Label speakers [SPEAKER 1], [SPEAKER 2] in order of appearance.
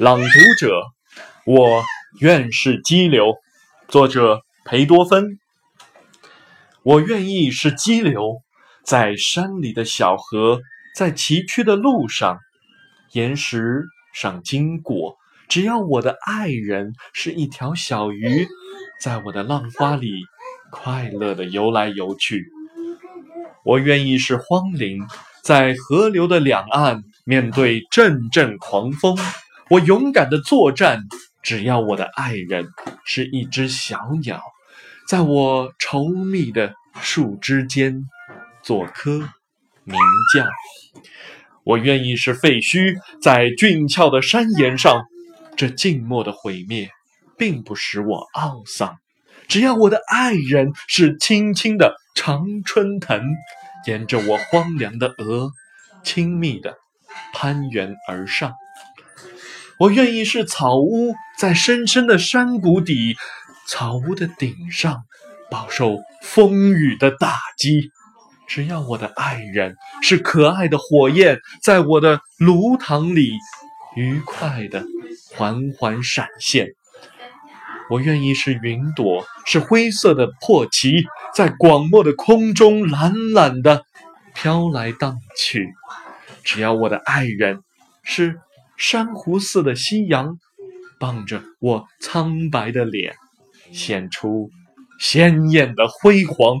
[SPEAKER 1] 朗读者，我愿是激流。作者裴多芬。我愿意是激流，在山里的小河，在崎岖的路上，岩石上经过。只要我的爱人是一条小鱼，在我的浪花里快乐地游来游去。我愿意是荒林，在河流的两岸，面对阵阵狂风。我勇敢的作战，只要我的爱人是一只小鸟，在我稠密的树枝间做歌鸣叫。我愿意是废墟，在峻峭的山岩上，这静默的毁灭并不使我懊丧，只要我的爱人是青青的常春藤，沿着我荒凉的额，亲密的攀援而上。我愿意是草屋，在深深的山谷底，草屋的顶上，饱受风雨的打击。只要我的爱人是可爱的火焰，在我的炉膛里愉快的缓缓闪现。我愿意是云朵，是灰色的破旗，在广漠的空中懒懒的飘来荡去。只要我的爱人是。珊瑚似的夕阳，傍着我苍白的脸，显出鲜艳的辉煌。